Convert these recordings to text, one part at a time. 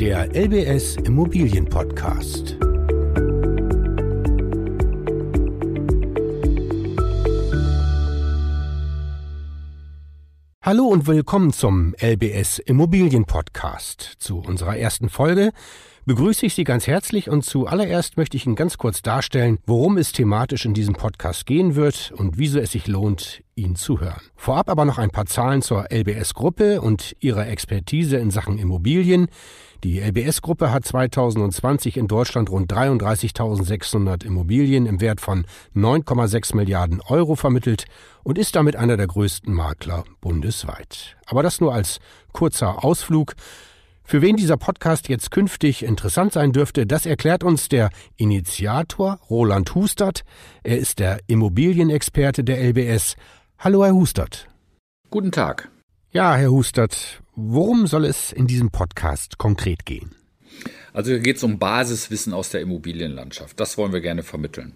Der LBS Immobilien Podcast. Hallo und willkommen zum LBS Immobilien Podcast. Zu unserer ersten Folge begrüße ich Sie ganz herzlich und zuallererst möchte ich Ihnen ganz kurz darstellen, worum es thematisch in diesem Podcast gehen wird und wieso es sich lohnt, Ihnen zu hören. Vorab aber noch ein paar Zahlen zur LBS-Gruppe und ihrer Expertise in Sachen Immobilien. Die LBS-Gruppe hat 2020 in Deutschland rund 33.600 Immobilien im Wert von 9,6 Milliarden Euro vermittelt und ist damit einer der größten Makler bundesweit. Aber das nur als kurzer Ausflug. Für wen dieser Podcast jetzt künftig interessant sein dürfte, das erklärt uns der Initiator Roland Hustert. Er ist der Immobilienexperte der LBS. Hallo, Herr Hustert. Guten Tag. Ja, Herr Hustert, worum soll es in diesem Podcast konkret gehen? Also hier geht es um Basiswissen aus der Immobilienlandschaft. Das wollen wir gerne vermitteln.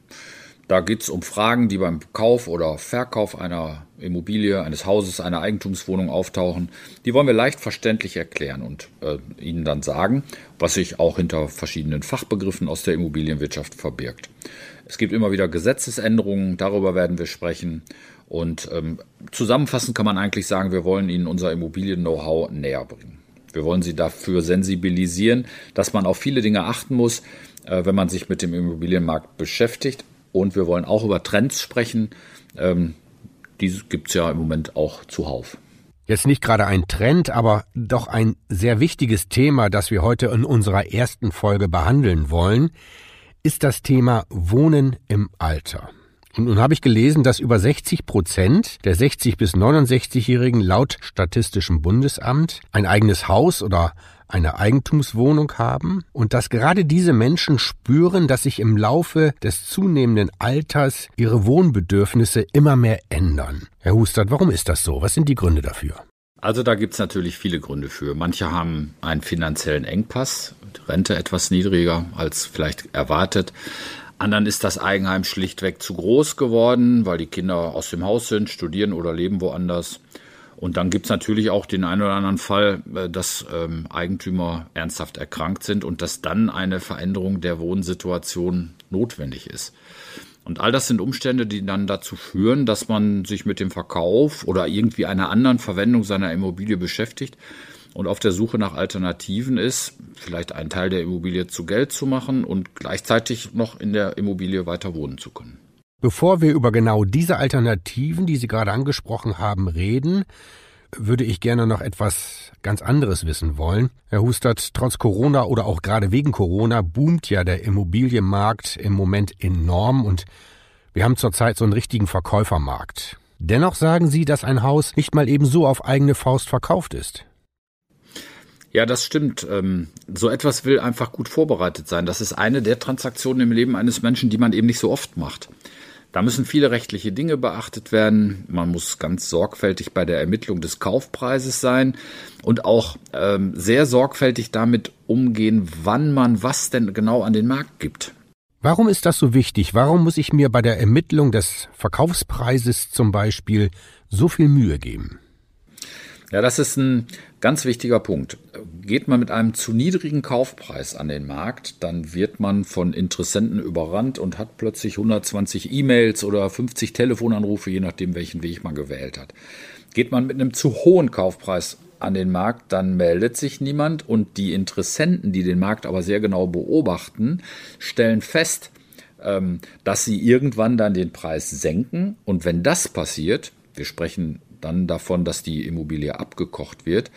Da geht es um Fragen, die beim Kauf oder Verkauf einer Immobilie, eines Hauses, einer Eigentumswohnung auftauchen. Die wollen wir leicht verständlich erklären und äh, Ihnen dann sagen, was sich auch hinter verschiedenen Fachbegriffen aus der Immobilienwirtschaft verbirgt. Es gibt immer wieder Gesetzesänderungen, darüber werden wir sprechen. Und ähm, zusammenfassend kann man eigentlich sagen, wir wollen Ihnen unser Immobilien-Know-how näher bringen. Wir wollen Sie dafür sensibilisieren, dass man auf viele Dinge achten muss, äh, wenn man sich mit dem Immobilienmarkt beschäftigt und wir wollen auch über Trends sprechen. Ähm, die gibt es ja im Moment auch zuhauf. Jetzt nicht gerade ein Trend, aber doch ein sehr wichtiges Thema, das wir heute in unserer ersten Folge behandeln wollen, ist das Thema Wohnen im Alter. Und nun habe ich gelesen, dass über 60 Prozent der 60 bis 69-Jährigen laut Statistischem Bundesamt ein eigenes Haus oder eine Eigentumswohnung haben und dass gerade diese Menschen spüren, dass sich im Laufe des zunehmenden Alters ihre Wohnbedürfnisse immer mehr ändern. Herr Hustert, warum ist das so? Was sind die Gründe dafür? Also da gibt es natürlich viele Gründe für. Manche haben einen finanziellen Engpass, Rente etwas niedriger als vielleicht erwartet. Anderen ist das Eigenheim schlichtweg zu groß geworden, weil die Kinder aus dem Haus sind, studieren oder leben woanders. Und dann gibt es natürlich auch den einen oder anderen Fall, äh, dass ähm, Eigentümer ernsthaft erkrankt sind und dass dann eine Veränderung der Wohnsituation notwendig ist. Und all das sind Umstände, die dann dazu führen, dass man sich mit dem Verkauf oder irgendwie einer anderen Verwendung seiner Immobilie beschäftigt und auf der Suche nach Alternativen ist, vielleicht einen Teil der Immobilie zu Geld zu machen und gleichzeitig noch in der Immobilie weiter wohnen zu können. Bevor wir über genau diese Alternativen, die Sie gerade angesprochen haben, reden, würde ich gerne noch etwas ganz anderes wissen wollen. Herr Hustert, trotz Corona oder auch gerade wegen Corona boomt ja der Immobilienmarkt im Moment enorm und wir haben zurzeit so einen richtigen Verkäufermarkt. Dennoch sagen Sie, dass ein Haus nicht mal eben so auf eigene Faust verkauft ist. Ja, das stimmt. Ähm, so etwas will einfach gut vorbereitet sein. Das ist eine der Transaktionen im Leben eines Menschen, die man eben nicht so oft macht. Da müssen viele rechtliche Dinge beachtet werden. Man muss ganz sorgfältig bei der Ermittlung des Kaufpreises sein und auch ähm, sehr sorgfältig damit umgehen, wann man was denn genau an den Markt gibt. Warum ist das so wichtig? Warum muss ich mir bei der Ermittlung des Verkaufspreises zum Beispiel so viel Mühe geben? Ja, das ist ein ganz wichtiger Punkt. Geht man mit einem zu niedrigen Kaufpreis an den Markt, dann wird man von Interessenten überrannt und hat plötzlich 120 E-Mails oder 50 Telefonanrufe, je nachdem, welchen Weg man gewählt hat. Geht man mit einem zu hohen Kaufpreis an den Markt, dann meldet sich niemand und die Interessenten, die den Markt aber sehr genau beobachten, stellen fest, ähm, dass sie irgendwann dann den Preis senken und wenn das passiert, wir sprechen dann davon, dass die Immobilie abgekocht wird,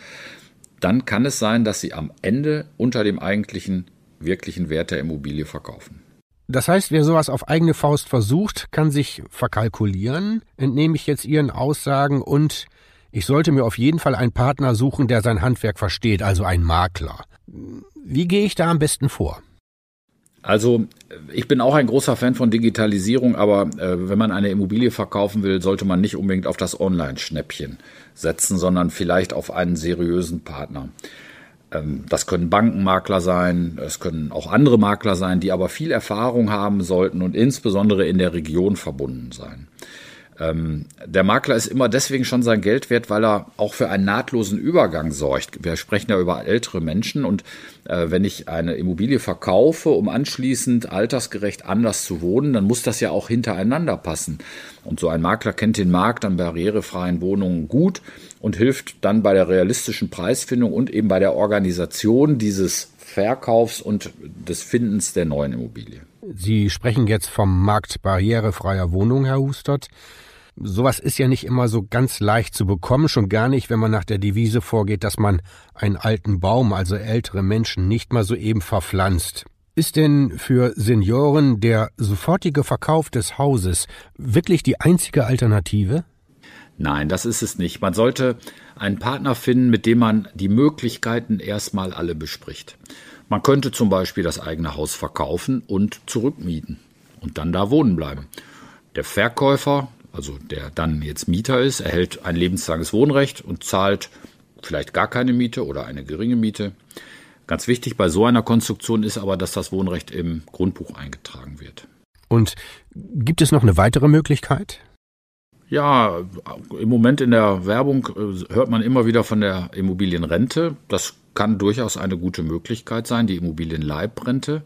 dann kann es sein, dass sie am Ende unter dem eigentlichen wirklichen Wert der Immobilie verkaufen. Das heißt, wer sowas auf eigene Faust versucht, kann sich verkalkulieren, entnehme ich jetzt Ihren Aussagen und ich sollte mir auf jeden Fall einen Partner suchen, der sein Handwerk versteht, also einen Makler. Wie gehe ich da am besten vor? Also ich bin auch ein großer Fan von Digitalisierung, aber äh, wenn man eine Immobilie verkaufen will, sollte man nicht unbedingt auf das Online-Schnäppchen setzen, sondern vielleicht auf einen seriösen Partner. Ähm, das können Bankenmakler sein, es können auch andere Makler sein, die aber viel Erfahrung haben sollten und insbesondere in der Region verbunden sein. Ähm, der Makler ist immer deswegen schon sein Geld wert, weil er auch für einen nahtlosen Übergang sorgt. Wir sprechen ja über ältere Menschen und äh, wenn ich eine Immobilie verkaufe, um anschließend altersgerecht anders zu wohnen, dann muss das ja auch hintereinander passen. Und so ein Makler kennt den Markt an barrierefreien Wohnungen gut und hilft dann bei der realistischen Preisfindung und eben bei der Organisation dieses Verkaufs und des Findens der neuen Immobilie. Sie sprechen jetzt vom Markt barrierefreier Wohnungen, Herr Hustert. Sowas ist ja nicht immer so ganz leicht zu bekommen, schon gar nicht, wenn man nach der Devise vorgeht, dass man einen alten Baum, also ältere Menschen, nicht mal so eben verpflanzt. Ist denn für Senioren der sofortige Verkauf des Hauses wirklich die einzige Alternative? Nein, das ist es nicht. Man sollte einen Partner finden, mit dem man die Möglichkeiten erstmal alle bespricht. Man könnte zum Beispiel das eigene Haus verkaufen und zurückmieten und dann da wohnen bleiben. Der Verkäufer also der dann jetzt Mieter ist, erhält ein lebenslanges Wohnrecht und zahlt vielleicht gar keine Miete oder eine geringe Miete. Ganz wichtig bei so einer Konstruktion ist aber, dass das Wohnrecht im Grundbuch eingetragen wird. Und gibt es noch eine weitere Möglichkeit? Ja, im Moment in der Werbung äh, hört man immer wieder von der Immobilienrente. Das kann durchaus eine gute Möglichkeit sein, die Immobilienleibrente.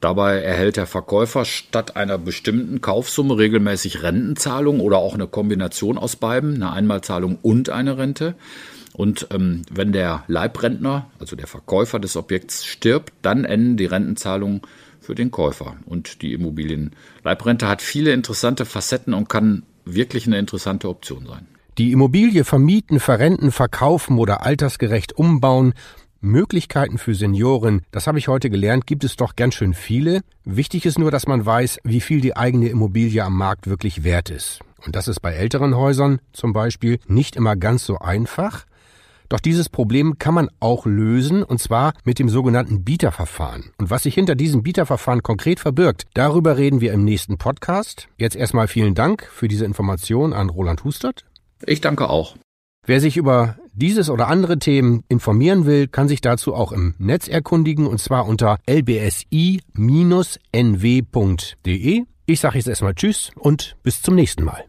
Dabei erhält der Verkäufer statt einer bestimmten Kaufsumme regelmäßig Rentenzahlungen oder auch eine Kombination aus beiden, eine Einmalzahlung und eine Rente. Und ähm, wenn der Leibrentner, also der Verkäufer des Objekts, stirbt, dann enden die Rentenzahlungen für den Käufer. Und die Immobilienleibrente hat viele interessante Facetten und kann wirklich eine interessante Option sein. Die Immobilie vermieten, verrenten, verkaufen oder altersgerecht umbauen, Möglichkeiten für Senioren, das habe ich heute gelernt, gibt es doch ganz schön viele. Wichtig ist nur, dass man weiß, wie viel die eigene Immobilie am Markt wirklich wert ist. Und das ist bei älteren Häusern zum Beispiel nicht immer ganz so einfach. Doch dieses Problem kann man auch lösen, und zwar mit dem sogenannten Bieterverfahren. Und was sich hinter diesem Bieterverfahren konkret verbirgt, darüber reden wir im nächsten Podcast. Jetzt erstmal vielen Dank für diese Information an Roland Hustert. Ich danke auch. Wer sich über dieses oder andere Themen informieren will, kann sich dazu auch im Netz erkundigen und zwar unter lbsi-nw.de. Ich sage jetzt erstmal Tschüss und bis zum nächsten Mal.